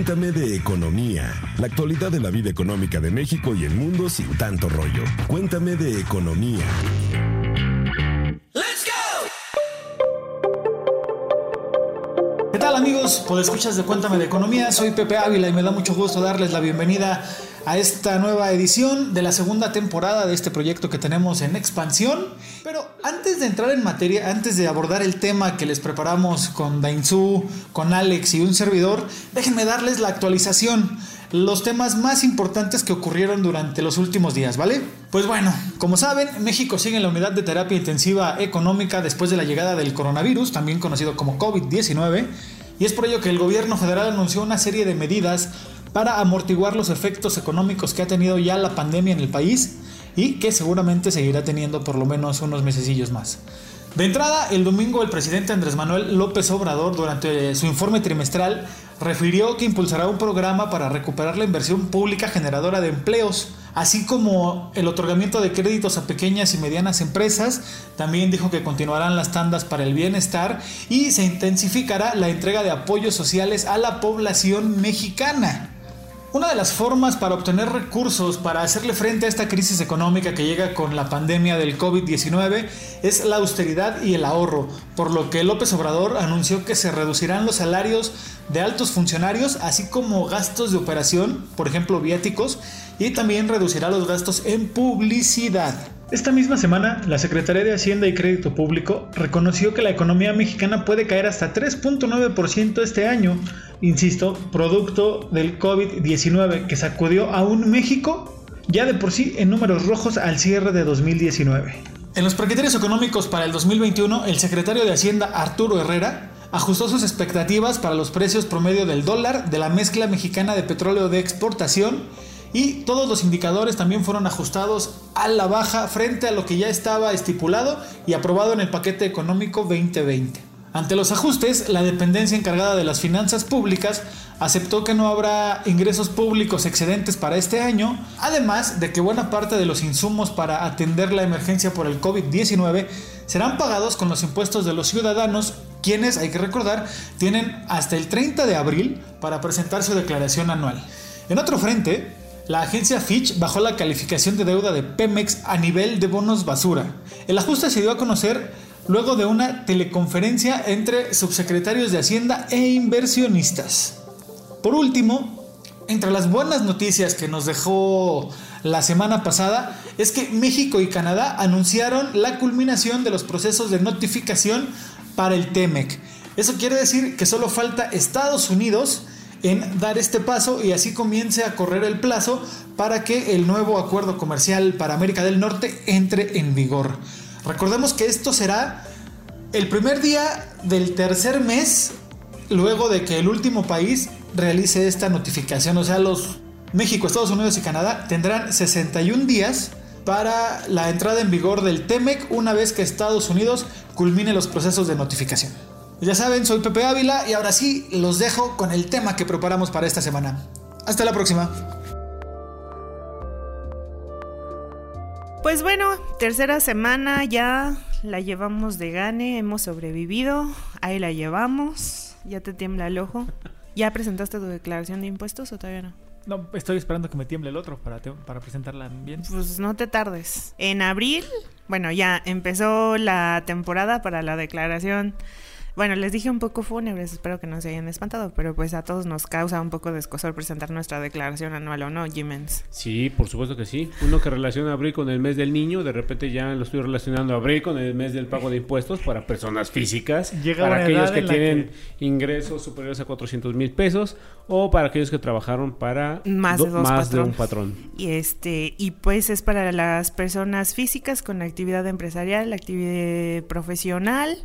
Cuéntame de economía, la actualidad de la vida económica de México y el mundo sin tanto rollo. Cuéntame de economía. ¿Qué tal amigos? Pues escuchas de Cuéntame de Economía, soy Pepe Ávila y me da mucho gusto darles la bienvenida a esta nueva edición de la segunda temporada de este proyecto que tenemos en expansión. Pero antes de entrar en materia, antes de abordar el tema que les preparamos con Dainzú, con Alex y un servidor, déjenme darles la actualización, los temas más importantes que ocurrieron durante los últimos días, ¿vale? Pues bueno, como saben, México sigue en la unidad de terapia intensiva económica después de la llegada del coronavirus, también conocido como COVID-19, y es por ello que el gobierno federal anunció una serie de medidas para amortiguar los efectos económicos que ha tenido ya la pandemia en el país y que seguramente seguirá teniendo por lo menos unos mesecillos más. De entrada, el domingo el presidente Andrés Manuel López Obrador durante su informe trimestral refirió que impulsará un programa para recuperar la inversión pública generadora de empleos, así como el otorgamiento de créditos a pequeñas y medianas empresas. También dijo que continuarán las tandas para el bienestar y se intensificará la entrega de apoyos sociales a la población mexicana. Una de las formas para obtener recursos para hacerle frente a esta crisis económica que llega con la pandemia del COVID-19 es la austeridad y el ahorro, por lo que López Obrador anunció que se reducirán los salarios de altos funcionarios, así como gastos de operación, por ejemplo viáticos, y también reducirá los gastos en publicidad. Esta misma semana, la Secretaría de Hacienda y Crédito Público reconoció que la economía mexicana puede caer hasta 3.9% este año, insisto, producto del COVID-19 que sacudió a un México ya de por sí en números rojos al cierre de 2019. En los criterios económicos para el 2021, el secretario de Hacienda Arturo Herrera ajustó sus expectativas para los precios promedio del dólar de la mezcla mexicana de petróleo de exportación y todos los indicadores también fueron ajustados a la baja frente a lo que ya estaba estipulado y aprobado en el paquete económico 2020. Ante los ajustes, la dependencia encargada de las finanzas públicas aceptó que no habrá ingresos públicos excedentes para este año, además de que buena parte de los insumos para atender la emergencia por el COVID-19 serán pagados con los impuestos de los ciudadanos, quienes, hay que recordar, tienen hasta el 30 de abril para presentar su declaración anual. En otro frente, la agencia Fitch bajó la calificación de deuda de Pemex a nivel de bonos basura. El ajuste se dio a conocer luego de una teleconferencia entre subsecretarios de Hacienda e inversionistas. Por último, entre las buenas noticias que nos dejó la semana pasada es que México y Canadá anunciaron la culminación de los procesos de notificación para el TEMEC. Eso quiere decir que solo falta Estados Unidos en dar este paso y así comience a correr el plazo para que el nuevo acuerdo comercial para América del Norte entre en vigor. Recordemos que esto será el primer día del tercer mes luego de que el último país realice esta notificación. O sea, los México, Estados Unidos y Canadá tendrán 61 días para la entrada en vigor del TEMEC una vez que Estados Unidos culmine los procesos de notificación. Ya saben, soy Pepe Ávila y ahora sí los dejo con el tema que preparamos para esta semana. Hasta la próxima. Pues bueno, tercera semana ya la llevamos de gane, hemos sobrevivido, ahí la llevamos, ya te tiembla el ojo. ¿Ya presentaste tu declaración de impuestos o todavía no? No, estoy esperando que me tiemble el otro para, para presentarla bien. Pues no te tardes. En abril, bueno, ya empezó la temporada para la declaración bueno, les dije un poco fúnebres, espero que no se hayan espantado, pero pues a todos nos causa un poco de escosor presentar nuestra declaración anual o no, Jimens. Sí, por supuesto que sí. Uno que relaciona abril con el mes del niño, de repente ya lo estoy relacionando abril con el mes del pago de impuestos para personas físicas, para aquellos que tienen ingresos superiores a 400 mil pesos o para aquellos que trabajaron para más, de, más de un patrón. Y este y pues es para las personas físicas con actividad empresarial, actividad profesional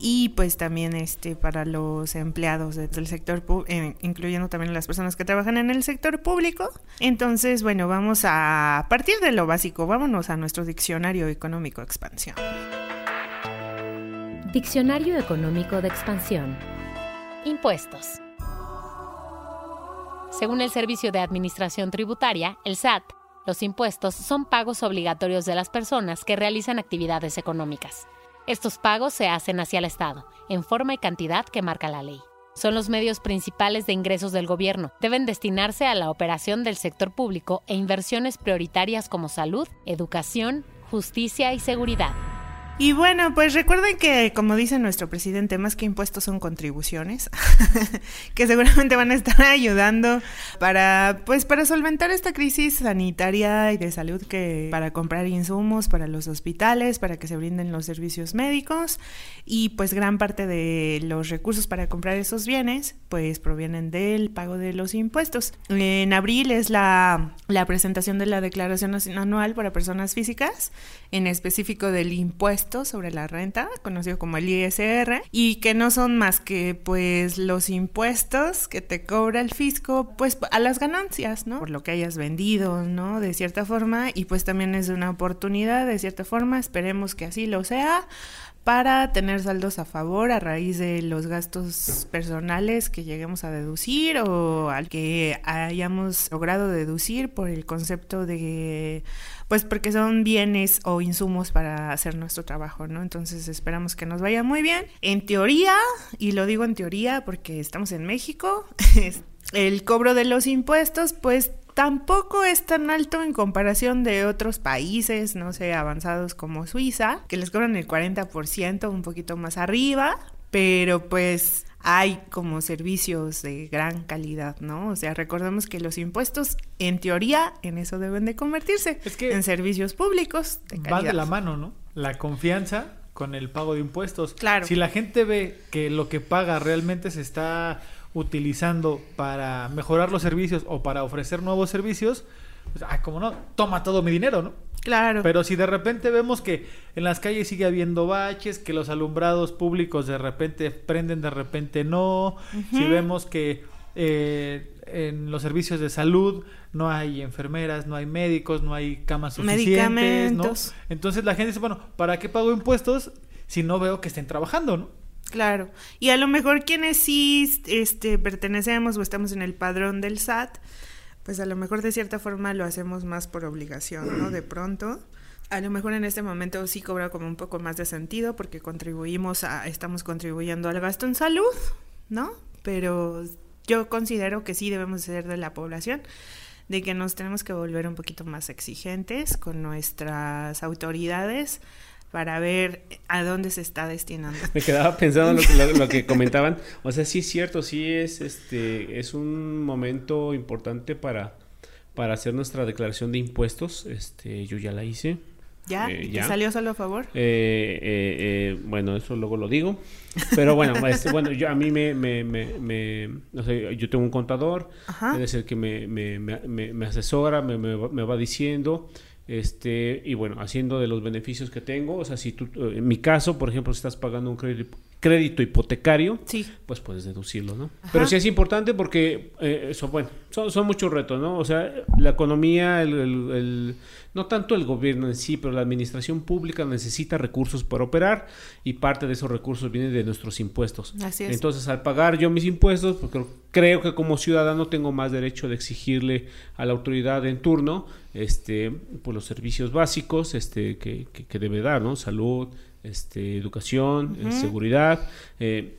y pues también este para los empleados del sector eh, incluyendo también las personas que trabajan en el sector público. Entonces bueno vamos a partir de lo básico. Vámonos a nuestro diccionario económico expansión. Diccionario económico de expansión. Impuestos. Según el servicio de administración tributaria el SAT los impuestos son pagos obligatorios de las personas que realizan actividades económicas estos pagos se hacen hacia el Estado, en forma y cantidad que marca la ley. son los medios principales de ingresos del gobierno. Deben destinarse a la operación del sector público e inversiones prioritarias como salud, educación, justicia y seguridad. Y bueno, pues recuerden que, como dice nuestro presidente, más que impuestos son contribuciones, que seguramente van a estar ayudando para, pues, para solventar esta crisis sanitaria y de salud que, para comprar insumos para los hospitales, para que se brinden los servicios médicos y pues gran parte de los recursos para comprar esos bienes, pues provienen del pago de los impuestos. En abril es la, la presentación de la declaración anual para personas físicas, en específico del impuesto sobre la renta, conocido como el ISR, y que no son más que pues los impuestos que te cobra el fisco pues a las ganancias, ¿no? Por lo que hayas vendido, ¿no? De cierta forma, y pues también es una oportunidad de cierta forma, esperemos que así lo sea para tener saldos a favor a raíz de los gastos personales que lleguemos a deducir o al que hayamos logrado deducir por el concepto de pues porque son bienes o insumos para hacer nuestro trabajo, ¿no? Entonces esperamos que nos vaya muy bien. En teoría, y lo digo en teoría porque estamos en México, el cobro de los impuestos, pues tampoco es tan alto en comparación de otros países, no sé, avanzados como Suiza, que les cobran el 40%, un poquito más arriba, pero pues hay como servicios de gran calidad, ¿no? O sea, recordemos que los impuestos, en teoría, en eso deben de convertirse, es que en servicios públicos de calidad. Va de la mano, ¿no? La confianza con el pago de impuestos. Claro. Si la gente ve que lo que paga realmente se está utilizando para mejorar los servicios o para ofrecer nuevos servicios, pues, ay, como no, toma todo mi dinero, ¿no? Claro. Pero si de repente vemos que en las calles sigue habiendo baches, que los alumbrados públicos de repente prenden, de repente no, si vemos que eh, en los servicios de salud no hay enfermeras, no hay médicos, no hay camas suficientes, ¿no? Entonces la gente dice, bueno, ¿para qué pago impuestos si no veo que estén trabajando, no? Claro. Y a lo mejor quienes sí este, pertenecemos o estamos en el padrón del SAT, pues a lo mejor de cierta forma lo hacemos más por obligación, ¿no? De pronto. A lo mejor en este momento sí cobra como un poco más de sentido porque contribuimos a, estamos contribuyendo al gasto en salud, ¿no? Pero yo considero que sí debemos ser de la población, de que nos tenemos que volver un poquito más exigentes con nuestras autoridades para ver a dónde se está destinando. Me quedaba pensando lo que, lo, que comentaban. O sea, sí es cierto, sí es este es un momento importante para, para hacer nuestra declaración de impuestos. Este, yo ya la hice. ¿Ya? Eh, ¿Salió solo a favor? Eh, eh, bueno, eso luego lo digo. Pero bueno, este, bueno yo, a mí me... me, me, yo tengo un contador, es el que me, me asesora, me, me va diciendo este, y bueno, haciendo de los beneficios que tengo, o sea, si tú, eh, en mi caso, por ejemplo, si estás pagando un crédito, crédito hipotecario, pues puedes deducirlo, ¿no? Pero sí es importante porque, eh, eso, bueno, son, son, muchos retos, ¿no? O sea, la economía, el, no tanto el gobierno en sí, pero la administración pública necesita recursos para operar y parte de esos recursos viene de nuestros impuestos. Así es. Entonces, al pagar yo mis impuestos, porque creo que como ciudadano tengo más derecho de exigirle a la autoridad en turno este, por los servicios básicos este, que, que, debe dar, ¿no? Salud, este, educación, eh, seguridad, eh,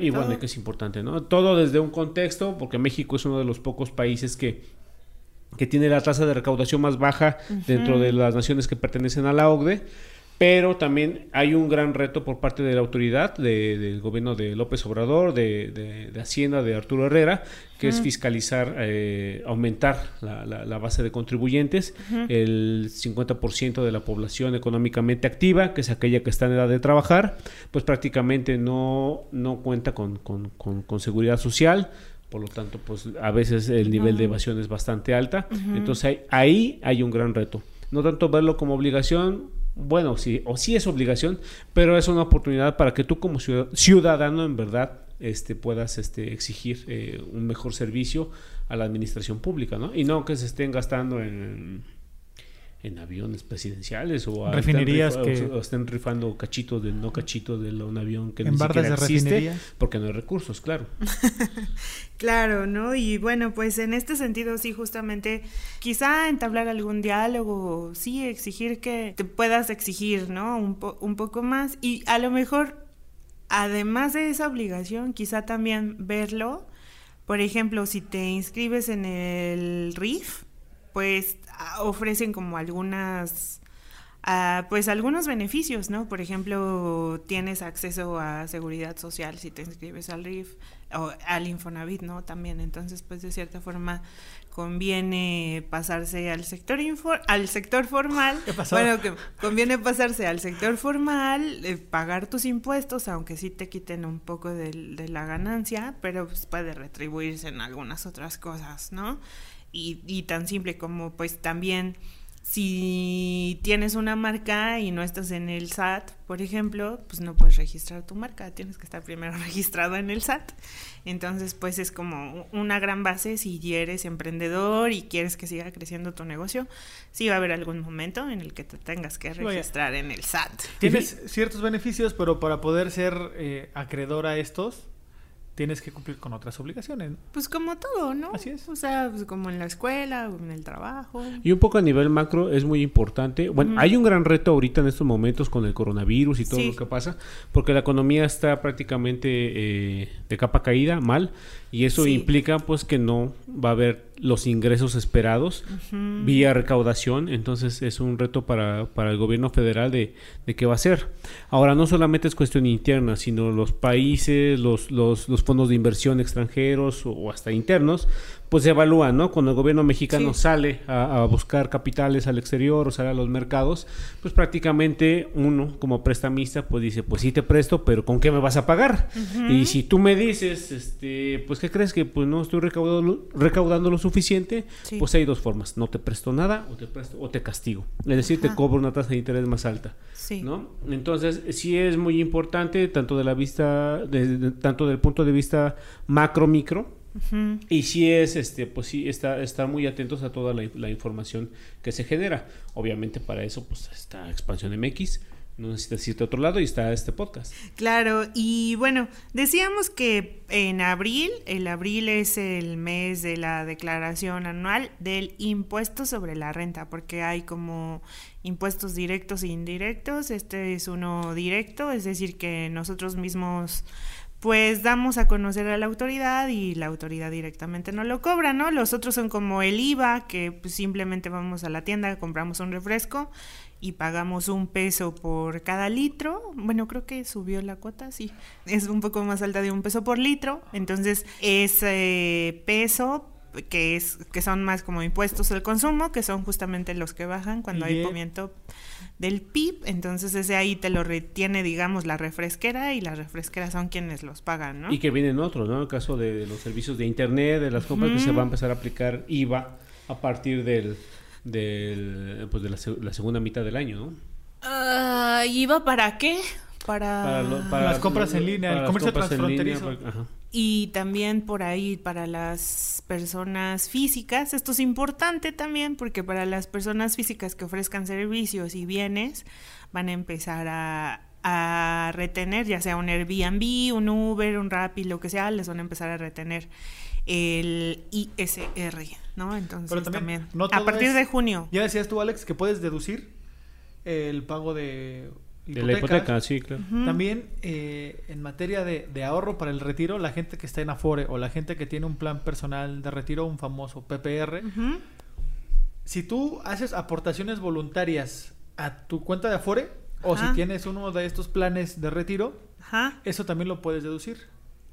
y, bueno, que es importante, ¿no? Todo desde un contexto, porque México es uno de los pocos países que, que tiene la tasa de recaudación más baja dentro de las naciones que pertenecen a la OCDE pero también hay un gran reto por parte de la autoridad del gobierno de López Obrador, de, Hacienda, de Arturo Herrera, que es fiscalizar, eh, aumentar la, base de contribuyentes, el 50% de la población económicamente activa, que es aquella que está en edad de trabajar, pues prácticamente no, no cuenta con, seguridad social, por lo tanto, pues a veces el nivel de evasión es bastante alta, entonces ahí hay un gran reto. No tanto verlo como obligación, bueno, sí, o sí es obligación, pero es una oportunidad para que tú como ciudadano en verdad este, puedas este, exigir eh, un mejor servicio a la administración pública, ¿no? Y no que se estén gastando en en aviones presidenciales o refinerías que... estén rifando cachitos de no cachitos de un avión que no siquiera existe porque no hay recursos, claro. claro, ¿no? Y bueno, pues en este sentido sí justamente quizá entablar algún diálogo, sí exigir que te puedas exigir, ¿no? Un, un poco más y a lo mejor además de esa obligación, quizá también verlo, por ejemplo, si te inscribes en el RIF, pues ah, ofrecen como algunas pues algunos beneficios, ¿no? Por ejemplo, tienes acceso a seguridad social si te inscribes al RIF o al Infonavit, ¿no? También, entonces, pues de cierta forma conviene pasarse al sector al sector formal. ¿Qué pasó? Bueno, que conviene pasarse al sector formal, eh, pagar tus impuestos, aunque sí te quiten un poco de, de la ganancia, pero pues puede retribuirse en algunas otras cosas, ¿no? Y, y tan simple como pues también si tienes una marca y no estás en el SAT, por ejemplo, pues no puedes registrar tu marca, tienes que estar primero registrado en el SAT. Entonces, pues es como una gran base si eres emprendedor y quieres que siga creciendo tu negocio, sí va a haber algún momento en el que te tengas que registrar en el SAT. Tienes ciertos beneficios, pero para poder ser eh, acreedor a estos, tienes que cumplir con otras obligaciones. Pues como todo, ¿no? Así es. O sea, pues como en la escuela o en el trabajo. Y un poco a nivel macro es muy importante. Bueno, hay un gran reto ahorita en estos momentos con el coronavirus y todo lo que pasa, porque la economía está prácticamente eh, de capa caída, mal, y eso implica pues que no va a haber los ingresos esperados vía recaudación, entonces es un reto para, para el gobierno federal de, de, qué va a hacer. Ahora, no solamente es cuestión interna, sino los países, los, los, los fondos de inversión extranjeros o, hasta internos, pues se evalúan, ¿no? Cuando el gobierno mexicano sale a, buscar capitales al exterior o sale a los mercados, pues prácticamente uno como prestamista pues dice, pues sí te presto, pero ¿con qué me vas a pagar? Y si tú me dices, este, pues ¿qué crees que pues no estoy recaudando, recaudando lo suficiente? Pues hay dos formas, no te presto nada o te presto o te castigo. Es decir, te cobro una tasa de interés más alta, ¿no? Entonces, sí es muy importante tanto de la vista de, tanto del punto de vista macro micro y si es, este, pues sí, está, estar muy atentos a toda la, información que se genera. Obviamente para eso, pues está Expansión MX, no necesitas irte a otro lado y está este podcast. Claro, y bueno, decíamos que en abril, el abril es el mes de la declaración anual del impuesto sobre la renta, porque hay como impuestos directos e indirectos. Este es uno directo, es decir, que nosotros mismos pues damos a conocer a la autoridad y la autoridad directamente no lo cobra, ¿no? Los otros son como el IVA, que pues, simplemente vamos a la tienda, compramos un refresco y pagamos un peso por cada litro. Bueno, creo que subió la cuota, sí. Es un poco más alta de un peso por litro. Entonces, ese peso que es que son más como impuestos al consumo, que son justamente los que bajan cuando hay movimiento del PIB, entonces ese ahí te lo retiene, digamos, la refresquera y las refresqueras son quienes los pagan, ¿no? Y que vienen otros, ¿no? En el caso de los servicios de internet, de las compras, que se va a empezar a aplicar IVA a partir del, del pues de la, segunda mitad del año, ¿no? Uh, ¿IVA para qué? Para, las compras en línea, el comercio transfronterizo. Y también por ahí para las personas físicas, esto es importante también porque para las personas físicas que ofrezcan servicios y bienes van a empezar a, a retener, ya sea un Airbnb, un Uber, un Rappi, lo que sea, les van a empezar a retener el ISR, ¿no? Entonces también, a partir de junio. Ya decías tú, Alex, que puedes deducir el pago de de la hipoteca, sí, claro. También eh, en materia de, ahorro para el retiro, la gente que está en Afore o la gente que tiene un plan personal de retiro, un famoso PPR, si tú haces aportaciones voluntarias a tu cuenta de Afore o si tienes uno de estos planes de retiro, eso también lo puedes deducir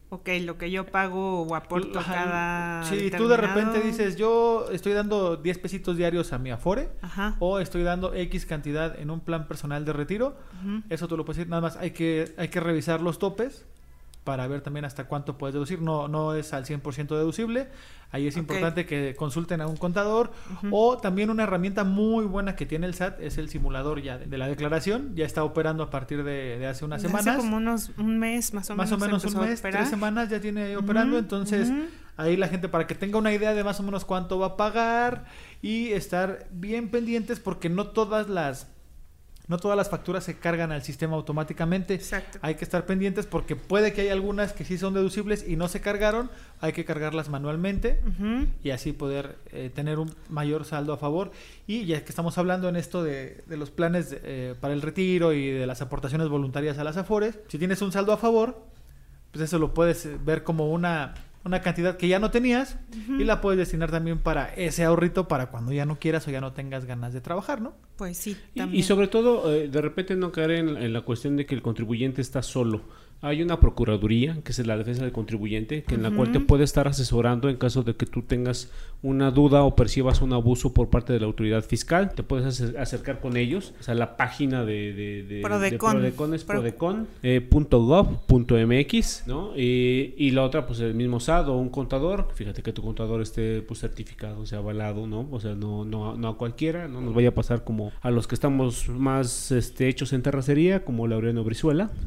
ok, lo que yo pago o aporto cada. Sí, tú de repente dices, yo estoy dando 10 pesitos diarios a mi Afore, o estoy dando X cantidad en un plan personal de retiro. Eso tú lo puedes decir, nada más hay que, hay que revisar los topes para ver también hasta cuánto puedes deducir. No, no es al 100% deducible. Ahí es importante que consulten a un contador. O también una herramienta muy buena que tiene el SAT es el simulador ya de, la declaración. Ya está operando a partir de, hace unas semanas. Hace como unos, un mes más o menos. Más o menos un mes, tres semanas ya tiene operando. Entonces, ahí la gente para que tenga una idea de más o menos cuánto va a pagar y estar bien pendientes porque no todas las no todas las facturas se cargan al sistema automáticamente. Exacto. Hay que estar pendientes porque puede que hay algunas que sí son deducibles y no se cargaron, hay que cargarlas manualmente y así poder eh, tener un mayor saldo a favor. Y ya que estamos hablando en esto de, los planes eh, para el retiro y de las aportaciones voluntarias a las AFORES, si tienes un saldo a favor, pues eso lo puedes ver como una una cantidad que ya no tenías y la puedes destinar también para ese ahorrito para cuando ya no quieras o ya no tengas ganas de trabajar, ¿no? Pues sí. También. Y, sobre todo, eh, de repente no caer en, la cuestión de que el contribuyente está solo. Hay una procuraduría, que es la defensa del contribuyente, que en la cual te puede estar asesorando en caso de que tú tengas una duda o percibas un abuso por parte de la autoridad fiscal. Te puedes acercar con ellos. O sea, la página de, de, de, Prodecon. es prodecon.gov.mx, eh, ¿no? y la otra, pues el mismo SAT o un contador. Fíjate que tu contador esté pues, certificado, sea, avalado, ¿no? O sea, no, no, no a cualquiera, no nos vaya a pasar como a los que estamos más este, hechos en terracería, como Laureano Brizuela.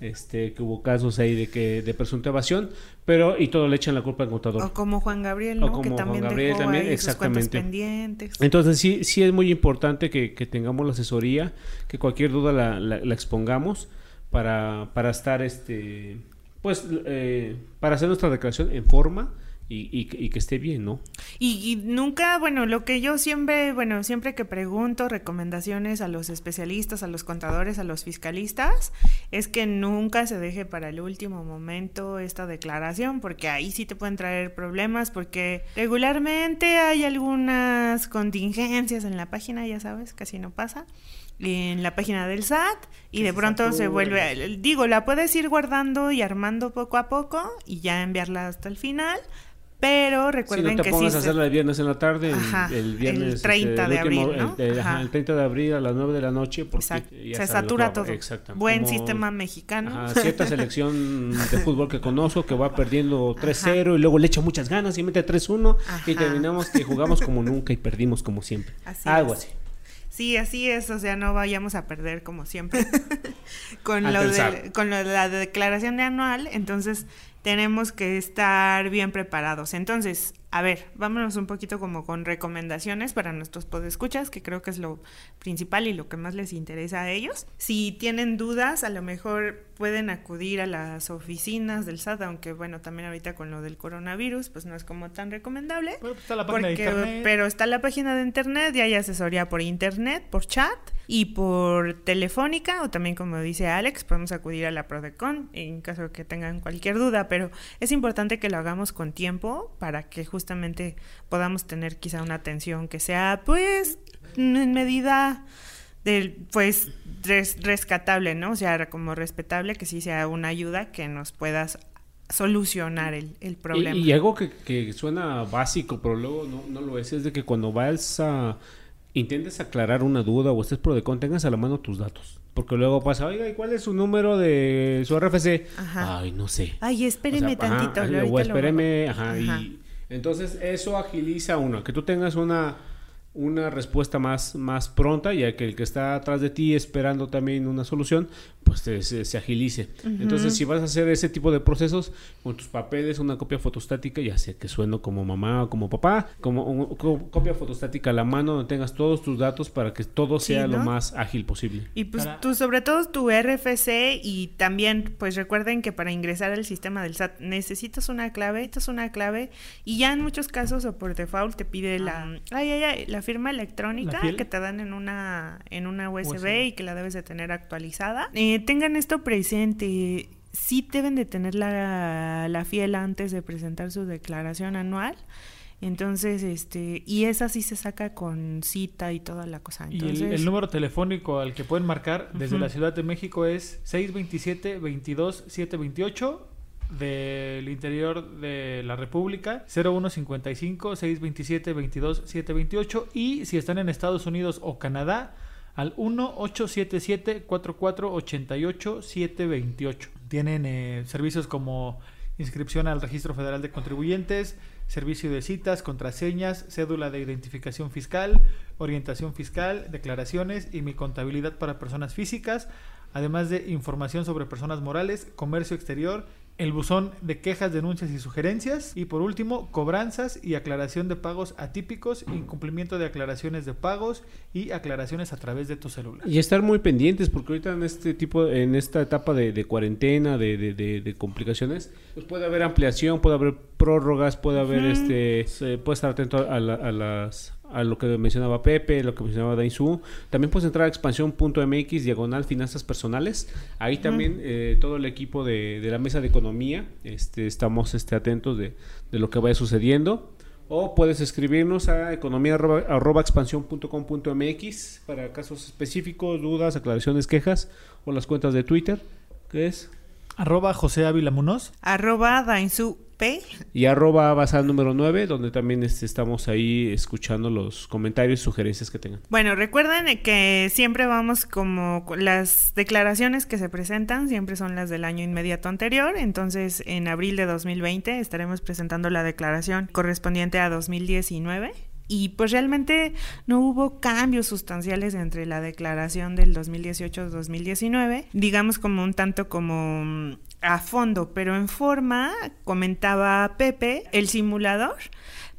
Este, que hubo casos ahí de que de presunta evasión, pero y todo le echan la culpa al contador. O como Juan Gabriel, ¿no? que también Juan Gabriel también, exactamente. pendientes. Entonces sí, sí es muy importante que, tengamos la asesoría, que cualquier duda la, la, expongamos para, para estar, este, pues, eh, para hacer nuestra declaración en forma y, que esté bien, ¿no? Y, nunca, bueno, lo que yo siempre, bueno, siempre que pregunto recomendaciones a los especialistas, a los contadores, a los fiscalistas, es que nunca se deje para el último momento esta declaración, porque ahí sí te pueden traer problemas, porque regularmente hay algunas contingencias en la página, ya sabes, casi no pasa en la página del SAT y de pronto se vuelve, digo, la puedes ir guardando y armando poco a poco y ya enviarla hasta el final, pero recuerden si no te pongas a hacerla el viernes en la tarde, el viernes. El 30 este, de abril, ¿no? El, el, 30 de abril a las 9 de la noche. Porque Se satura todo. Exacto. Buen sistema mexicano. cierta selección de fútbol que conozco que va perdiendo 3-0 y luego le echa muchas ganas y mete 3-1 y terminamos que jugamos como nunca y perdimos como siempre. Algo así. Sí, así es, o sea, no vayamos a perder como siempre con, lo de, con lo de la declaración de anual. Entonces, tenemos que estar bien preparados. Entonces, a ver, vámonos un poquito como con recomendaciones para nuestros podescuchas, que creo que es lo principal y lo que más les interesa a ellos. Si tienen dudas, a lo mejor pueden acudir a las oficinas del SAT, aunque bueno, también ahorita con lo del coronavirus, pues no es como tan recomendable. Pero está la página de internet. Pero está la página de internet y hay asesoría por internet, por chat y por telefónica, o también como dice Alex, podemos acudir a la Prodecon en caso de que tengan cualquier duda, pero es importante que lo hagamos con tiempo para que justamente podamos tener quizá una atención que sea pues en medida del pues rescatable, ¿no? O sea, como respetable, que sí sea una ayuda que nos puedas solucionar el, el problema. Y, algo que, que, suena básico, pero luego no, no, lo es, es de que cuando vas a... intentes aclarar una duda o estés pro de con, tengas a la mano tus datos. Porque luego pasa, oiga, ¿y cuál es su número de su RFC? Ay, no sé. Ay, espéreme tantito. o espéreme, ajá, y entonces eso agiliza uno, que tú tengas una una respuesta más, más pronta, ya que el que está atrás de ti esperando también una solución, pues se, agilice. Entonces, si vas a hacer ese tipo de procesos con tus papeles, una copia fotostática, ya sea que sueno como mamá o como papá, como una copia fotostática a la mano donde tengas todos tus datos para que todo sea lo más ágil posible. Y pues tú, sobre todo tu RFC y también, pues recuerden que para ingresar al sistema del SAT necesitas una clave, es una clave y ya en muchos casos o por default te pide la, ay, ay, ay, la firma electrónica que te dan en una, en una USB, y que la debes de tener actualizada. Eh, tengan esto presente. Sí deben de tener la, la fiel antes de presentar su declaración anual. Entonces, este, y esa sí se saca con cita y toda la cosa. y el, número telefónico al que pueden marcar desde la Ciudad de México es 627 22 728 del interior de la República 0155 627 22 728 y si están en Estados Unidos o Canadá al 1877 4488 728. Tienen eh, servicios como inscripción al Registro Federal de Contribuyentes, servicio de citas, contraseñas, cédula de identificación fiscal, orientación fiscal, declaraciones y mi contabilidad para personas físicas, además de información sobre personas morales, comercio exterior el buzón de quejas, denuncias y sugerencias. Y por último, cobranzas y aclaración de pagos atípicos, incumplimiento de aclaraciones de pagos y aclaraciones a través de tu celular. Y estar muy pendientes, porque ahorita en este tipo, en esta etapa de, cuarentena, de, de, complicaciones, pues puede haber ampliación, puede haber prórrogas, puede haber este, puede estar atento a, a las a lo que mencionaba Pepe, lo que mencionaba Dainzú. También puedes entrar a expansión.mx, diagonal finanzas personales. Ahí también eh, todo el equipo de, la mesa de economía este, estamos este, atentos de, lo que vaya sucediendo. O puedes escribirnos a economía.expansión.com.mx para casos específicos, dudas, aclaraciones, quejas o las cuentas de Twitter, que es arroba José Ávila Munoz, arroba Dainzú y arroba basal número 9, donde también este, estamos ahí escuchando los comentarios y sugerencias que tengan. Bueno, recuerden que siempre vamos como las declaraciones que se presentan, siempre son las del año inmediato anterior. Entonces, en abril de 2020 estaremos presentando la declaración correspondiente a 2019 y pues realmente no hubo cambios sustanciales entre la declaración del 2018-2019, digamos como un tanto como mm, a fondo, pero en forma, comentaba Pepe, el simulador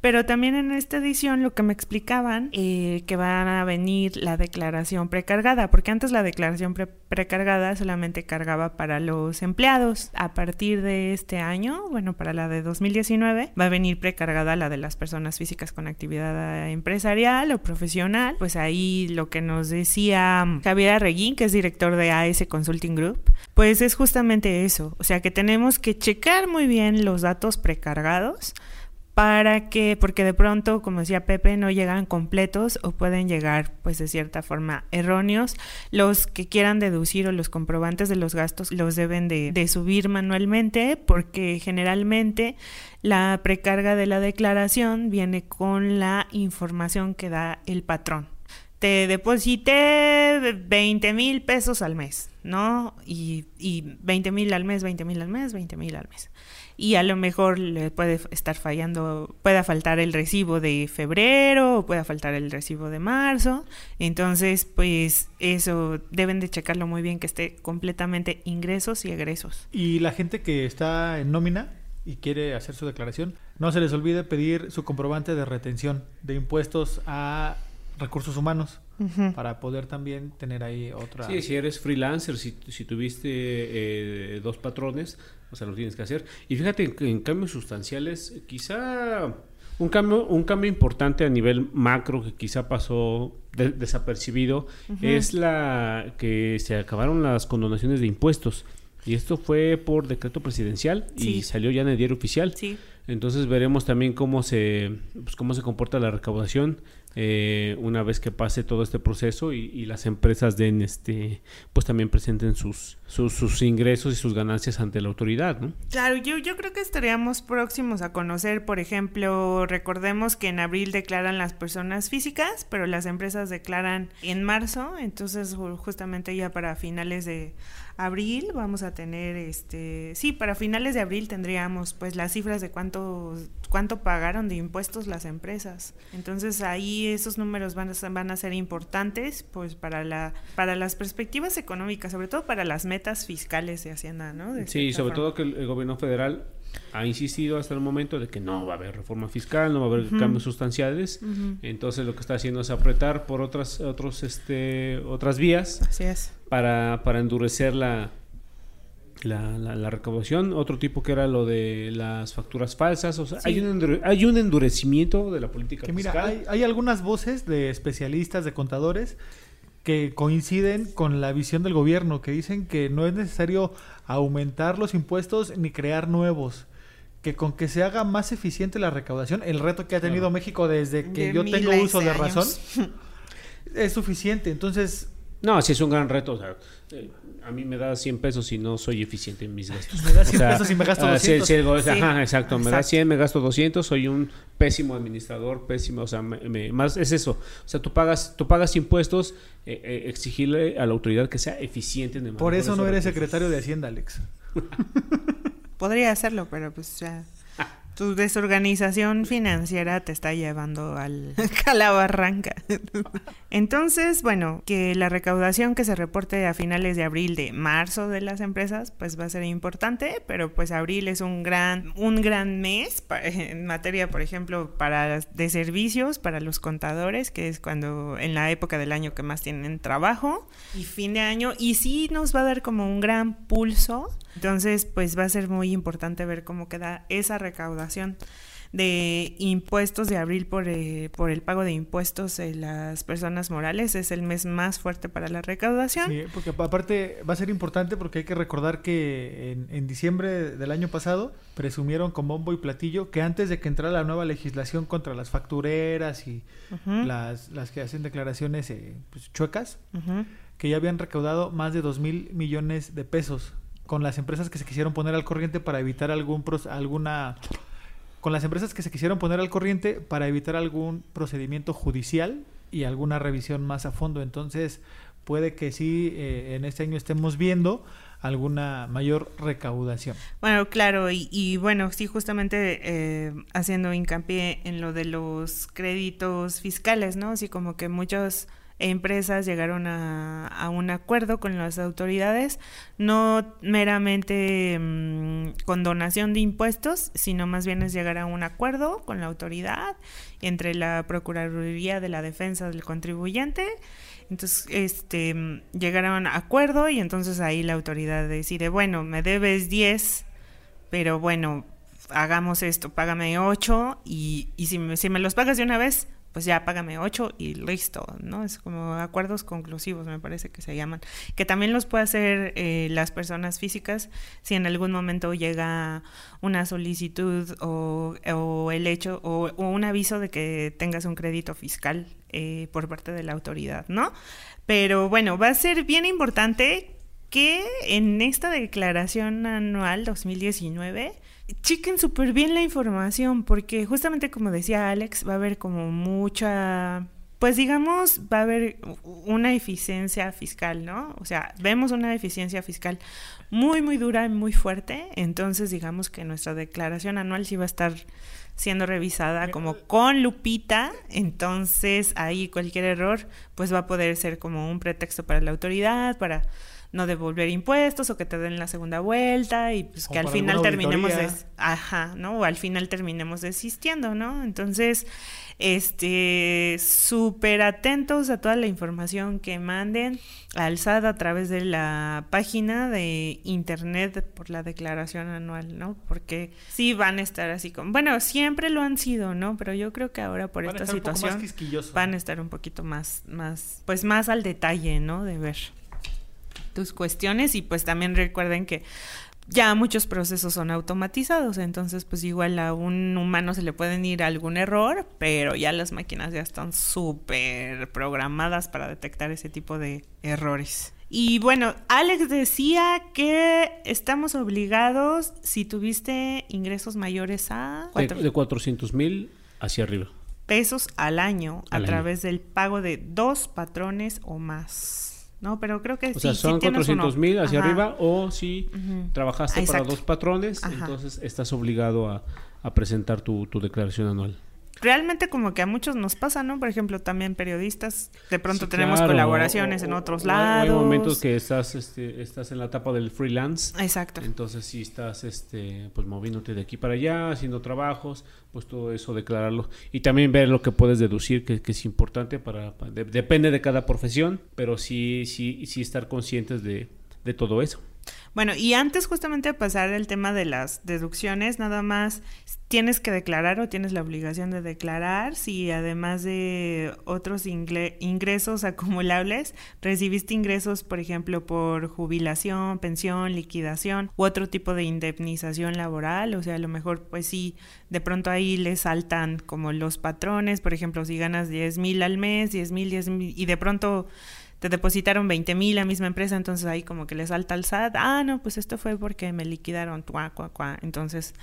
pero también en esta edición lo que me explicaban, eh, que van a venir la declaración precargada, porque antes la declaración precargada solamente cargaba para los empleados. A partir de este año, bueno, para la de 2019, va a venir precargada la de las personas físicas con actividad empresarial o profesional. Pues ahí lo que nos decía Javier Arreguín, que es director de AS Consulting Group, pues es justamente eso. O sea que tenemos que checar muy bien los datos precargados para que, porque de pronto, como decía Pepe, no llegan completos o pueden llegar, pues de cierta forma, erróneos. Los que quieran deducir o los comprobantes de los gastos los deben de, subir manualmente porque generalmente la precarga de la declaración viene con la información que da el patrón te deposité 20 mil pesos al mes, ¿no? Y, y 20 mil al mes, 20 mil al mes, 20 mil al mes y a lo mejor le puede estar fallando, pueda faltar el recibo de febrero o pueda faltar el recibo de marzo. Entonces, pues eso deben de checarlo muy bien que esté completamente ingresos y egresos. Y la gente que está en nómina y quiere hacer su declaración, no se les olvide pedir su comprobante de retención de impuestos a recursos humanos para poder también tener ahí otra... Sí, si eres freelancer, si, si tuviste eh, dos patrones, o sea, lo tienes que hacer. Y fíjate, en, cambios sustanciales, quizá un cambio, un cambio importante a nivel macro que quizá pasó desapercibido es la que se acabaron las condonaciones de impuestos. Y esto fue por decreto presidencial y salió ya en el diario oficial. Sí. Entonces veremos también cómo se, pues, cómo se comporta la recaudación eh, una vez que pase todo este proceso y, las empresas den este pues también presenten sus, sus, ingresos y sus ganancias ante la autoridad ¿no? claro yo, yo creo que estaríamos próximos a conocer por ejemplo recordemos que en abril declaran las personas físicas pero las empresas declaran en marzo entonces justamente ya para finales de abril vamos a tener este sí para finales de abril tendríamos pues las cifras de cuánto cuánto pagaron de impuestos las empresas. Entonces ahí esos números van a, van a ser importantes pues para la para las perspectivas económicas sobre todo para las metas fiscales de hacienda no sí sobre todo que el, gobierno federal ha insistido hasta el momento de que no va a haber reforma fiscal, no va a haber cambios sustanciales. Entonces lo que está haciendo es apretar por otras otros este otras vías. Así es para, para endurecer la, la, la, recaudación. Otro tipo que era lo de las facturas falsas. O sea, hay, un hay un endurecimiento de la política que Mira, hay, hay algunas voces de especialistas, de contadores, que coinciden con la visión del gobierno, que dicen que no es necesario aumentar los impuestos ni crear nuevos que con que se haga más eficiente la recaudación, el reto que ha tenido México desde que yo tengo uso de razón, es suficiente. Entonces, no, sí es un gran reto. O sea, eh, a mí me da 100 pesos y no soy eficiente en mis gastos. Me da 100 pesos y me gasto 200. Ah, ajá, exacto. Me da 100, me gasto 200. Soy un pésimo administrador, pésimo. O sea, me, más es eso. O sea, tú pagas, tú pagas impuestos, eh, eh, exigirle a la autoridad que sea eficiente en el Por eso no eres secretario de Hacienda, Alex. Podría hacerlo, pero pues ya. Tu desorganización financiera te está llevando al calabarranca. Entonces, bueno, que la recaudación que se reporte a finales de abril de marzo de las empresas, pues va a ser importante, pero pues abril es un gran, un gran mes en materia, por ejemplo, para de servicios, para los contadores, que es cuando en la época del año que más tienen trabajo, y fin de año, y sí nos va a dar como un gran pulso entonces, pues va a ser muy importante ver cómo queda esa recaudación de impuestos de abril por, eh, por el pago de impuestos de las personas morales. Es el mes más fuerte para la recaudación. Sí, porque aparte va a ser importante porque hay que recordar que en, diciembre del año pasado presumieron con bombo y platillo que antes de que entrara la nueva legislación contra las factureras y las, las que hacen declaraciones eh, pues, chuecas, que ya habían recaudado más de 2 mil millones de pesos con las empresas que se quisieron poner al corriente para evitar algún alguna con las empresas que se quisieron poner al corriente para evitar algún procedimiento judicial y alguna revisión más a fondo. Entonces, puede que sí eh, en este año estemos viendo alguna mayor recaudación. Bueno, claro, y, bueno, sí, justamente eh, haciendo hincapié en lo de los créditos fiscales, ¿no? Así como que muchos empresas llegaron a, un acuerdo con las autoridades, no meramente mm, con donación de impuestos, sino más bien es llegar a un acuerdo con la autoridad entre la Procuraduría de la Defensa del Contribuyente. Entonces, este, mm, llegaron a acuerdo y entonces ahí la autoridad decide, bueno, me debes 10, pero bueno, hagamos esto, págame 8 y, y si, si me los pagas de una vez, pues ya págame ocho y listo, ¿no? Es como acuerdos conclusivos, me parece que se llaman, que también los puede hacer eh, las personas físicas si en algún momento llega una solicitud o, el hecho o, un aviso de que tengas un crédito fiscal eh, por parte de la autoridad, ¿no? Pero bueno, va a ser bien importante que en esta declaración anual 2019 chequen súper bien la información, porque justamente como decía Alex, va a haber como mucha, pues digamos, va a haber una eficiencia fiscal, ¿no? O sea, vemos una eficiencia fiscal muy, muy dura y muy fuerte, entonces digamos que nuestra declaración anual sí va a estar siendo revisada como con lupita, entonces ahí cualquier error pues va a poder ser como un pretexto para la autoridad, para no devolver impuestos o que te den la segunda vuelta y pues que al final terminemos ajá, ¿no? O al final terminemos desistiendo, ¿no? Entonces, este súper atentos a toda la información que manden al SAT a través de la página de internet por la declaración anual, ¿no? Porque sí van a estar así como, bueno, siempre lo han sido, ¿no? Pero yo creo que ahora por esta situación van a estar un poquito más más pues más al detalle, ¿no? De ver tus cuestiones y pues también recuerden que ya muchos procesos son automatizados, entonces pues igual a un humano se le pueden ir algún error, pero ya las máquinas ya están súper programadas para detectar ese tipo de errores. Y bueno, Alex decía que estamos obligados, si tuviste ingresos mayores a... de 400 mil hacia arriba. Pesos al año a través del pago de dos patrones o más. No, pero creo que o sea, son 400 mil hacia arriba o si trabajaste para dos patrones, entonces estás obligado a, a presentar tu, tu declaración anual realmente como que a muchos nos pasa, ¿no? Por ejemplo, también periodistas, de pronto tenemos colaboraciones en otros lados. Hay momentos que estás, este, estás en la etapa del freelance. Exacto. Entonces, si estás, este, pues moviéndote de aquí para allá, haciendo trabajos, pues todo eso declararlo. Y también ver lo que puedes deducir, que, es importante para, depende de cada profesión, pero sí, sí, sí estar conscientes de, de todo eso. Bueno, y antes justamente de pasar el tema de las deducciones, nada más tienes que declarar o tienes la obligación de declarar si además de otros ingresos acumulables, recibiste ingresos, por ejemplo, por jubilación, pensión, liquidación u otro tipo de indemnización laboral, o sea, a lo mejor pues sí, de pronto ahí le saltan como los patrones, por ejemplo, si ganas 10 mil al mes, 10 mil, 10 mil, y de pronto te depositaron 20 mil la misma empresa, entonces ahí como que le salta al SAT, ah, no, pues esto fue porque me liquidaron, tuá, cuá, cuá. Entonces,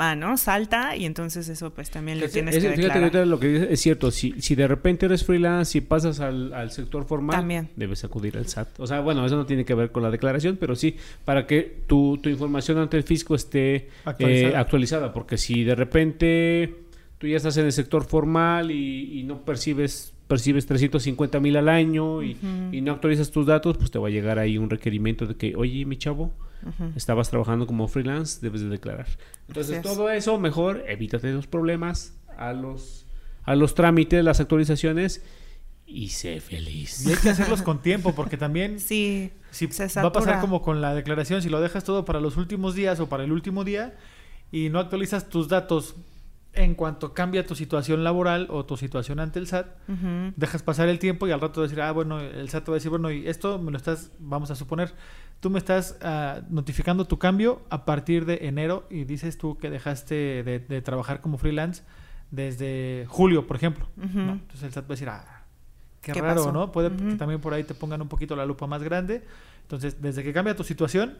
va, ¿no? Salta y entonces eso pues también lo tienes que declarar. Fíjate, lo que dices es cierto, si, si de repente eres freelance y pasas al, al sector formal, también. debes acudir al SAT. O sea, bueno, eso no tiene que ver con la declaración, pero sí, para que tu, tu información ante el fisco esté actualizada, eh, actualizada porque si de repente tú ya estás en el sector formal y, y no percibes percibes 350 mil al año y, y, no actualizas tus datos, pues te va a llegar ahí un requerimiento de que, oye, mi chavo, estabas trabajando como freelance, debes de declarar. Entonces, todo eso, mejor, evítate los problemas a los, a los trámites, las actualizaciones y sé feliz. Y hay que hacerlos con tiempo, porque también sí, si va a pasar como con la declaración, si lo dejas todo para los últimos días o para el último día y no actualizas tus datos en cuanto cambia tu situación laboral o tu situación ante el SAT, dejas pasar el tiempo y al rato decir, ah, bueno, el SAT va a decir, bueno, y esto me lo estás, vamos a suponer, tú me estás uh, notificando tu cambio a partir de enero y dices tú que dejaste de, de trabajar como freelance desde julio, por ejemplo. ¿no? Entonces el SAT va a decir, ah, qué, raro, ¿no? Puede que también por ahí te pongan un poquito la lupa más grande. Entonces, desde que cambia tu situación,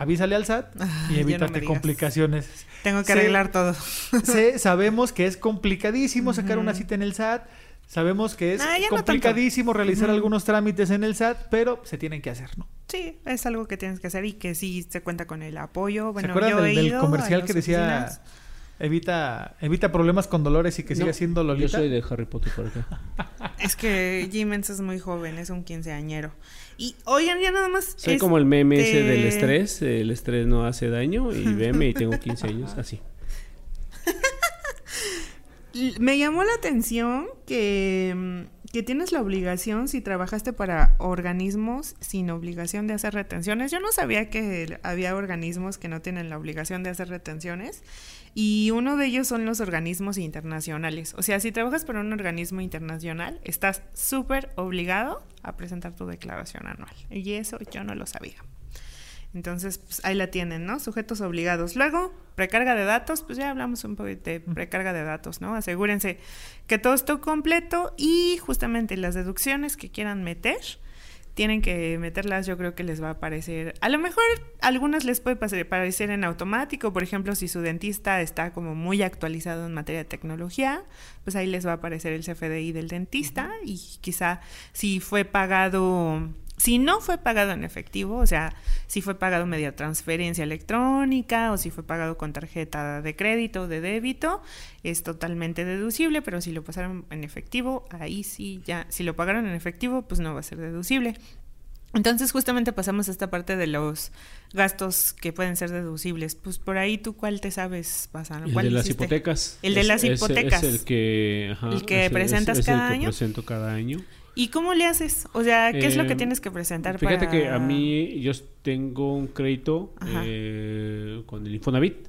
avísale al SAT y evítate complicaciones. Tengo que arreglar todo. sabemos que es complicadísimo sacar una cita en el SAT. Sabemos que es complicadísimo realizar algunos trámites en el SAT, pero se tienen que hacer, ¿no? Sí, es algo que tienes que hacer y que sí se cuenta con el apoyo. Bueno, ¿Se acuerdan del, comercial que decía evita evita problemas con dolores y que siga siendo Lolita? Yo soy de Harry Potter por acá. es que Jimens es muy joven, es un quinceañero. Y oigan, ya nada más. Soy como el meme ese del estrés. El estrés no hace daño. Y veme y tengo 15 años, así. Me llamó la atención que, mm, que, tienes la obligación, si trabajaste para organismos sin obligación de hacer retenciones. Yo no sabía que había organismos que no tienen la obligación de hacer retenciones. Y uno de ellos son los organismos internacionales. O sea, si trabajas para un organismo internacional, estás súper obligado a presentar tu declaración anual. Y eso yo no lo sabía. Entonces, pues ahí la tienen, ¿no? Sujetos obligados. Luego, precarga de datos, pues ya hablamos un poco de precarga de datos, ¿no? Asegúrense que todo esté completo y justamente las deducciones que quieran meter, tienen que meterlas, yo creo que les va a aparecer, a lo mejor algunas les puede parecer en automático, por ejemplo, si su dentista está como muy actualizado en materia de tecnología, pues ahí les va a aparecer el CFDI del dentista y quizá si fue pagado si no fue pagado en efectivo, o sea, si fue pagado media transferencia electrónica o si fue pagado con tarjeta de crédito o de débito, es totalmente deducible, pero si lo pasaron en efectivo, ahí sí ya, si lo pagaron en efectivo, pues no va a ser deducible. Entonces justamente pasamos a esta parte de los gastos que pueden ser deducibles. Pues por ahí tú cuál te sabes pasar. El de las hipotecas. El de las hipotecas. Es, el que, el que presentas cada año. presento cada año. ¿Y cómo le haces? O sea, ¿qué es lo que eh, tienes que presentar fíjate que a mí yo tengo un crédito eh, con el Infonavit.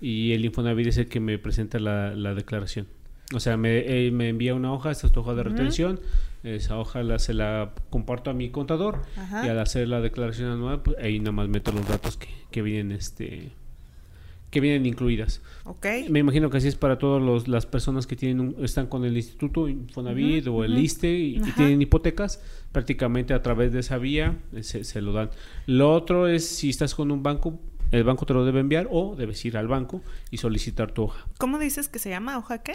Y el Infonavit es el que me presenta la, declaración. O sea, me, me, envía una hoja, esta es tu hoja de retención, esa hoja la, se la comparto a mi contador y al hacer la declaración anual, pues, ahí nada más meto los datos que, que vienen este que vienen incluidas. Okay. Me imagino que así es para todas las personas que tienen están con el Instituto Infonavit o el ISTE y, tienen hipotecas, prácticamente a través de esa vía eh, se, lo dan. Lo otro es si estás con un banco, el banco te lo debe enviar o debes ir al banco y solicitar tu hoja. ¿Cómo dices que se llama? ¿Hoja qué?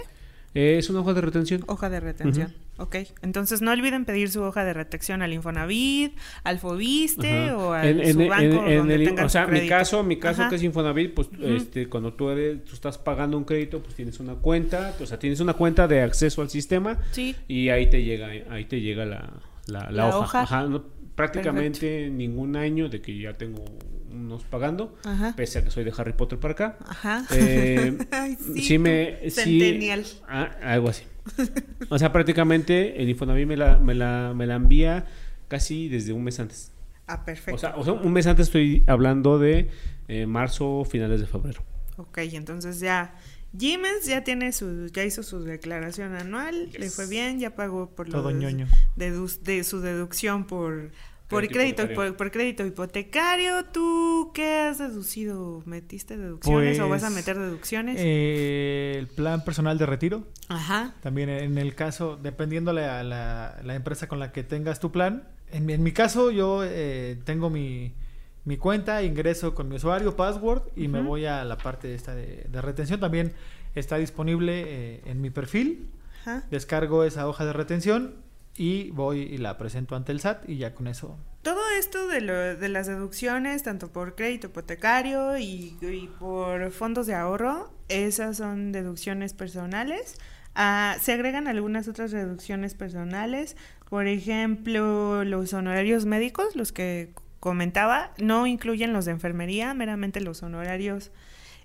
es una hoja de retención. Hoja de retención. Ok. Entonces no olviden pedir su hoja de retención al Infonavit, al Fobiste o al en, su banco el, O sea, mi caso, mi caso que es Infonavit, pues este, cuando tú, eres, tú estás pagando un crédito, pues tienes una cuenta, o sea, tienes una cuenta de acceso al sistema sí. y ahí te llega, ahí te llega la, la, hoja. Ajá, prácticamente ningún año de que ya tengo unos pagando, pese a que soy de Harry Potter para acá. Ajá. Eh, sí, me... Centennial. Ah, algo así. o sea, prácticamente el Infonavit me la, me, la, me la envía casi desde un mes antes. Ah, perfecto. O sea, o sea un mes antes estoy hablando de eh, marzo, finales de febrero. Ok, entonces ya... Jimens ya tiene su, ya hizo su declaración anual, le fue bien, ya pagó por Todo ñoño. de su deducción por por crédito, por, crédito hipotecario, ¿tú qué has deducido? ¿Metiste deducciones o vas a pues, meter deducciones? Eh, el plan personal de retiro. Ajá. También en el caso, dependiendo la, la, la, empresa con la que tengas tu plan, en, mi caso yo eh, tengo mi, mi, cuenta, ingreso con mi usuario, password y me voy a la parte esta de, de retención. También está disponible eh, en mi perfil. Descargo esa hoja de retención y voy y la presento ante el SAT y ya con eso. Todo esto de, lo, de las deducciones, tanto por crédito hipotecario y, y por fondos de ahorro, esas son deducciones personales. Ah, se agregan algunas otras reducciones personales, por ejemplo, los honorarios médicos, los que comentaba, no incluyen los de enfermería, meramente los honorarios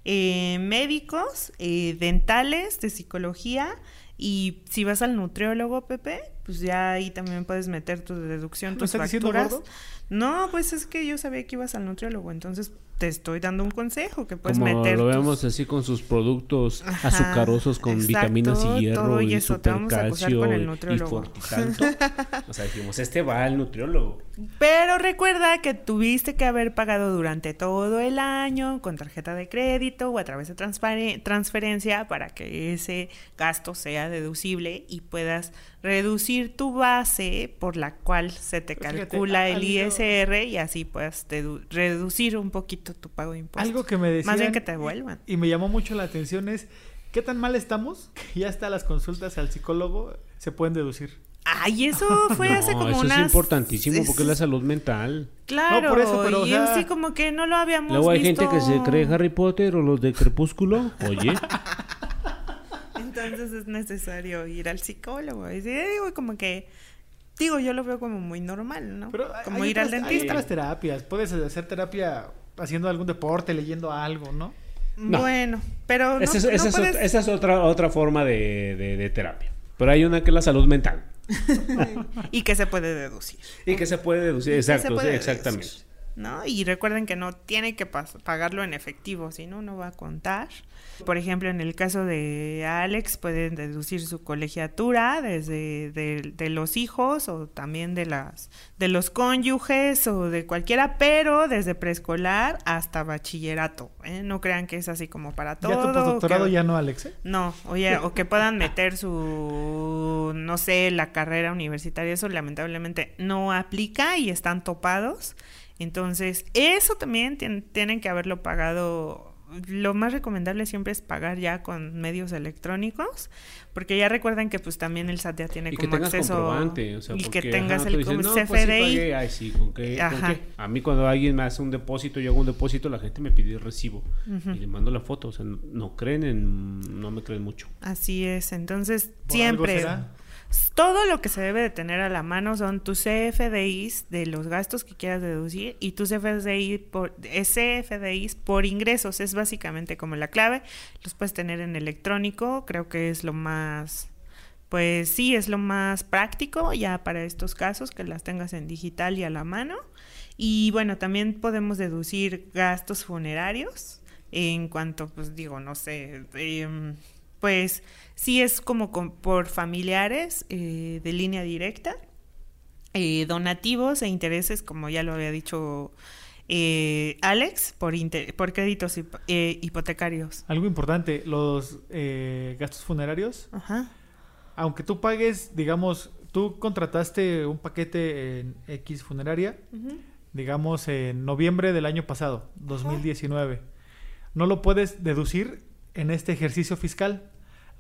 eh, médicos, eh, dentales, de psicología. Y si vas al nutriólogo, Pepe, pues ya ahí también puedes meter tu deducción, tus facturas. No, pues es que yo sabía que ibas al nutriólogo, entonces te estoy dando un consejo que puedes Como meter. Lo vemos así con sus productos azucarosos con vitaminas y hierro y, supercalcio y fortitanto. o sea, dijimos, este va al nutriólogo. Pero recuerda que tuviste que haber pagado durante todo el año con tarjeta de crédito o a través de transferencia para que ese gasto sea deducible y puedas reducir tu base por la cual se te calcula el ISR y así puedas reducir un poquito tu pago de impuestos. Algo que me decían... Más bien que te vuelvan. Y me llamó mucho la atención es, ¿qué tan mal estamos? Que ya hasta las consultas al psicólogo se pueden deducir. Ay, eso fue hace como eso es importantísimo porque es la salud mental. Claro, por eso, pero, y así como que no lo habíamos Luego hay gente que se cree Harry Potter o los de Crepúsculo, oye. Entonces es necesario ir al psicólogo. Y digo, como que, digo, yo lo veo como muy normal, ¿no? como ir al dentista. Hay otras terapias. Puedes hacer terapia haciendo algún deporte, leyendo algo, ¿no? Bueno, pero esa, es, otra, otra forma de, terapia. Pero hay una que es la salud mental. y que se puede deducir. Y que se puede deducir, exacto, exactamente. ¿No? Y recuerden que no tiene que pagarlo en efectivo, si no, no va a contar. Por ejemplo, en el caso de Alex, pueden deducir su colegiatura desde de, los hijos o también de las de los cónyuges o de cualquiera, pero desde preescolar hasta bachillerato. ¿eh? No crean que es así como para todo. ¿Ya tu ya no, Alex? ¿eh? No, oye, o que puedan meter su, no sé, la carrera universitaria, eso lamentablemente no aplica y están topados. Entonces, eso también tienen que haberlo pagado. Lo más recomendable siempre es pagar ya con medios electrónicos, porque ya recuerden que pues también el SAT ya tiene como acceso y que tengas el CFDI. Pues sí, ¿con qué, A mí cuando alguien me hace un depósito, yo hago un depósito, la gente me pide el recibo y le mando la foto, o sea, no, creen en no me creen mucho. Así es, entonces siempre todo lo que se debe de tener a la mano son tus CFDIs de los gastos que quieras deducir y tus CFDIs por, CFDIs por ingresos. Es básicamente como la clave. Los puedes tener en electrónico. Creo que es lo más, pues sí, es lo más práctico ya para estos casos que las tengas en digital y a la mano. Y bueno, también podemos deducir gastos funerarios en cuanto, pues digo, no sé, eh, pues sí es como por familiares eh, de línea directa, eh, donativos e intereses, como ya lo había dicho eh, Alex, por, por créditos hipotecarios. Algo importante, los gastos funerarios. Aunque tú pagues, digamos, tú contrataste un paquete en X funeraria, digamos en noviembre del año pasado, 2019. No lo puedes deducir en este ejercicio fiscal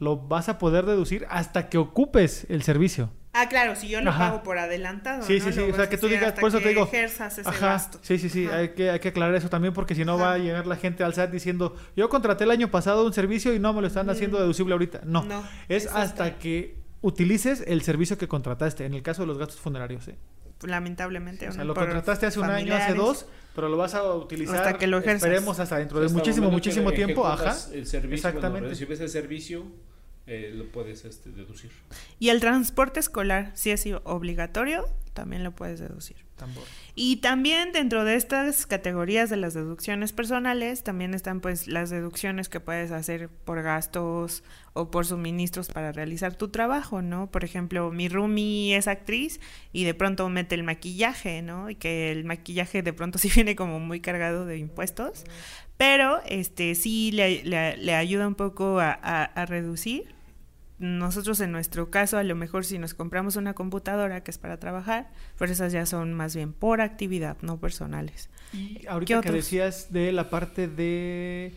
lo vas a poder deducir hasta que ocupes el servicio. Ah, claro, si yo lo pago por adelantado. Sí, sí, sí. O sea, que tú digas, por eso te digo. Ajá. Sí, sí, sí. Hay que, hay que aclarar eso también porque si no va a llegar la gente al SAT diciendo, yo contraté el año pasado un servicio y no me lo están haciendo mm. deducible ahorita. No. no es hasta que utilices el servicio que contrataste. En el caso de los gastos funerarios, ¿eh? lamentablemente. O sea, lo contrataste hace un año, hace dos, pero lo vas a utilizar. Hasta que lo ejerzas. Esperemos hasta dentro de muchísimo, muchísimo tiempo. Ajá. El servicio, Exactamente. recibes el servicio, eh, lo puedes este, deducir. Y el transporte escolar, si es obligatorio, también lo puedes deducir. Y también dentro de estas categorías de las deducciones personales, también están pues las deducciones que puedes hacer por gastos o por suministros para realizar tu trabajo, ¿no? Por ejemplo, mi roomie es actriz y de pronto mete el maquillaje, ¿no? Y que el maquillaje de pronto sí viene como muy cargado de impuestos, pero este sí le, le, ayuda un poco a, a reducir nosotros en nuestro caso, a lo mejor si nos compramos una computadora que es para trabajar, pero esas ya son más bien por actividad, no personales. Y ahorita que decías de la parte de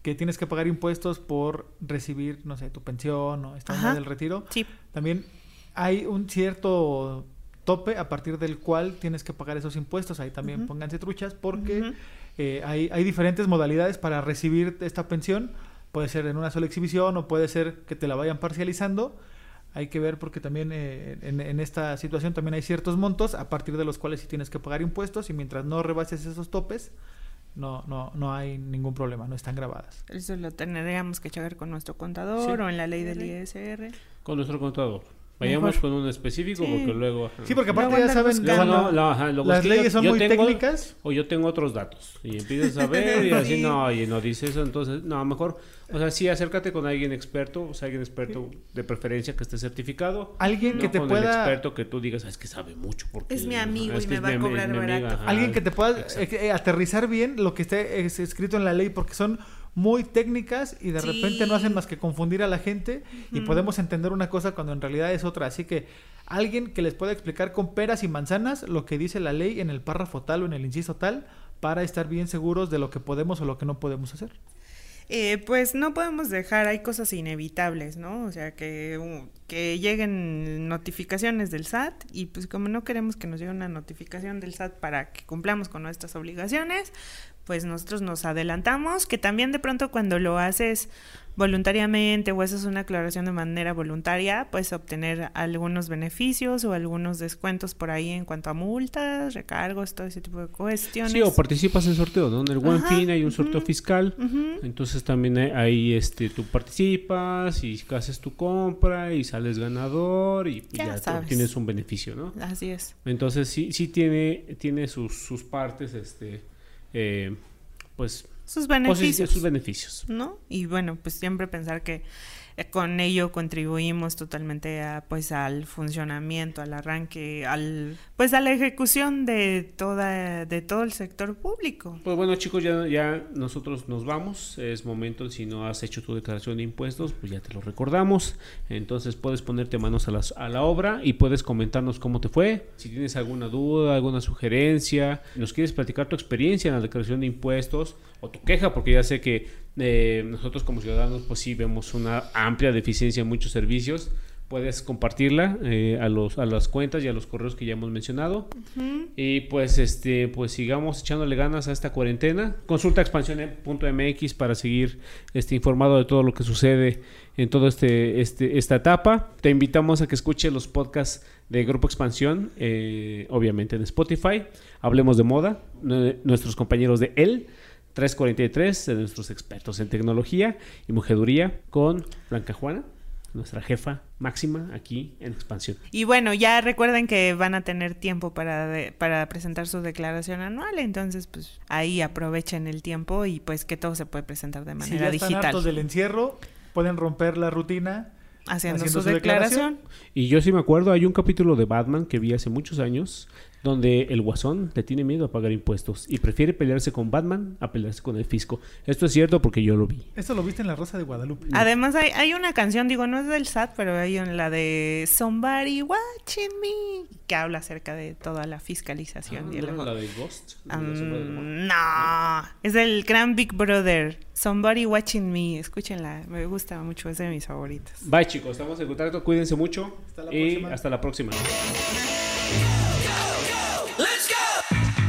que tienes que pagar impuestos por recibir, no sé, tu pensión o esta del retiro, sí. también hay un cierto tope a partir del cual tienes que pagar esos impuestos. Ahí también pónganse truchas porque eh, hay, hay diferentes modalidades para recibir esta pensión. Puede ser en una sola exhibición o puede ser que te la vayan parcializando. Hay que ver porque también eh, en, esta situación también hay ciertos montos a partir de los cuales sí tienes que pagar impuestos y mientras no rebases esos topes, no, no, no hay ningún problema, no están grabadas. Eso lo tendríamos que checar con nuestro contador o en la ley del ISR. Con nuestro contador. Vayamos con un específico porque luego... Sí, porque aparte ya saben, las leyes son muy técnicas. O yo tengo otros datos. Y empiezas a ver y así, no, y no dice eso, entonces, no, mejor, o sea, sí, acércate con alguien experto, o sea, alguien experto de preferencia que esté certificado. Alguien que te pueda... El experto que tú digas, es que sabe mucho. Porque, es mi amigo y me va a cobrar barato. alguien que te pueda eh, eh, aterrizar bien lo que esté escrito en la ley, porque son muy técnicas y de repente no hacen más que confundir a la gente y podemos entender una cosa cuando en realidad es otra. Así que alguien que les pueda explicar con peras y manzanas lo que dice la ley en el párrafo tal o en el inciso tal para estar bien seguros de lo que podemos o lo que no podemos hacer. Eh, pues no podemos dejar, hay cosas inevitables, ¿no? O sea, que, que lleguen notificaciones del SAT y pues como no queremos que nos llegue una notificación del SAT para que cumplamos con nuestras obligaciones, pues nosotros nos adelantamos, que también de pronto cuando lo haces voluntariamente o haces una aclaración de manera voluntaria, puedes obtener algunos beneficios o algunos descuentos por ahí en cuanto a multas, recargos, todo ese tipo de cuestiones. Sí, o participas en sorteo, ¿no? En el One Fin hay un sorteo fiscal, entonces también ahí este, tú participas y haces tu compra y sales ganador y ya, tienes un beneficio, ¿no? Así es. Entonces sí, sí tiene, tiene sus, sus partes, este eh, pues sus beneficios. sus beneficios. ¿No? Y bueno, pues siempre pensar que con ello contribuimos totalmente a, pues al funcionamiento, al arranque, al pues a la ejecución de toda de todo el sector público. Pues bueno, chicos, ya ya nosotros nos vamos, es momento si no has hecho tu declaración de impuestos, pues ya te lo recordamos. Entonces puedes ponerte manos a, las, a la obra y puedes comentarnos cómo te fue, si tienes alguna duda, alguna sugerencia, nos quieres platicar tu experiencia en la declaración de impuestos o tu queja, porque ya sé que eh, nosotros como ciudadanos pues sí vemos una amplia deficiencia en muchos servicios. Puedes compartirla eh, a, los, a las cuentas y a los correos que ya hemos mencionado. Y pues este pues sigamos echándole ganas a esta cuarentena. Consulta expansión.mx para seguir este, informado de todo lo que sucede en toda este, este, esta etapa. Te invitamos a que escuches los podcasts de Grupo Expansión, eh, obviamente en Spotify. Hablemos de moda, nuestros compañeros de él 343 de nuestros expertos en tecnología y mujeduría con Blanca Juana, nuestra jefa máxima aquí en Expansión. Y bueno, ya recuerden que van a tener tiempo para, para presentar su declaración anual, entonces pues ahí aprovechen el tiempo y pues que todo se puede presentar de manera si ya están digital. del encierro, pueden romper la rutina haciendo, su, declaración. Y yo sí me acuerdo, hay un capítulo de Batman que vi hace muchos años donde el guasón le tiene miedo a pagar impuestos y prefiere pelearse con Batman a pelearse con el fisco. Esto es cierto porque yo lo vi. Esto lo viste en La Rosa de Guadalupe. Además hay, hay una canción, digo, no es del SAT, pero hay en la de Somebody Watching Me, que habla acerca de toda la fiscalización. y ¿no la de Ghost? no, es el gran Big Brother. Somebody Watching Me, escúchenla, me gusta mucho, es de mis favoritos. Bye chicos, estamos en contacto, cuídense mucho y hasta la próxima.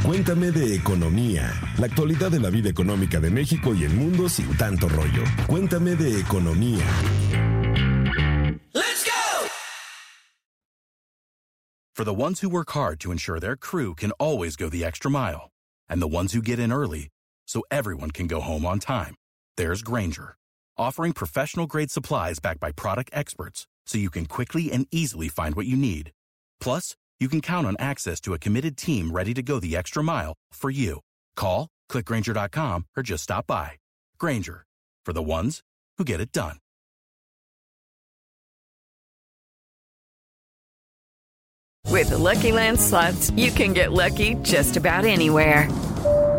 Cuéntame de economía, la actualidad de la vida económica de México y el mundo sin tanto rollo. Cuéntame de economía. Let's go. For the ones who work hard to ensure their crew can always go the extra mile, and the ones who get in early so everyone can go home on time, there's Granger, offering professional grade supplies backed by product experts so you can quickly and easily find what you need. Plus, you can count on access to a committed team ready to go the extra mile for you. Call, clickgranger.com, or just stop by. Granger, for the ones who get it done. With the Lucky Land slots, you can get lucky just about anywhere.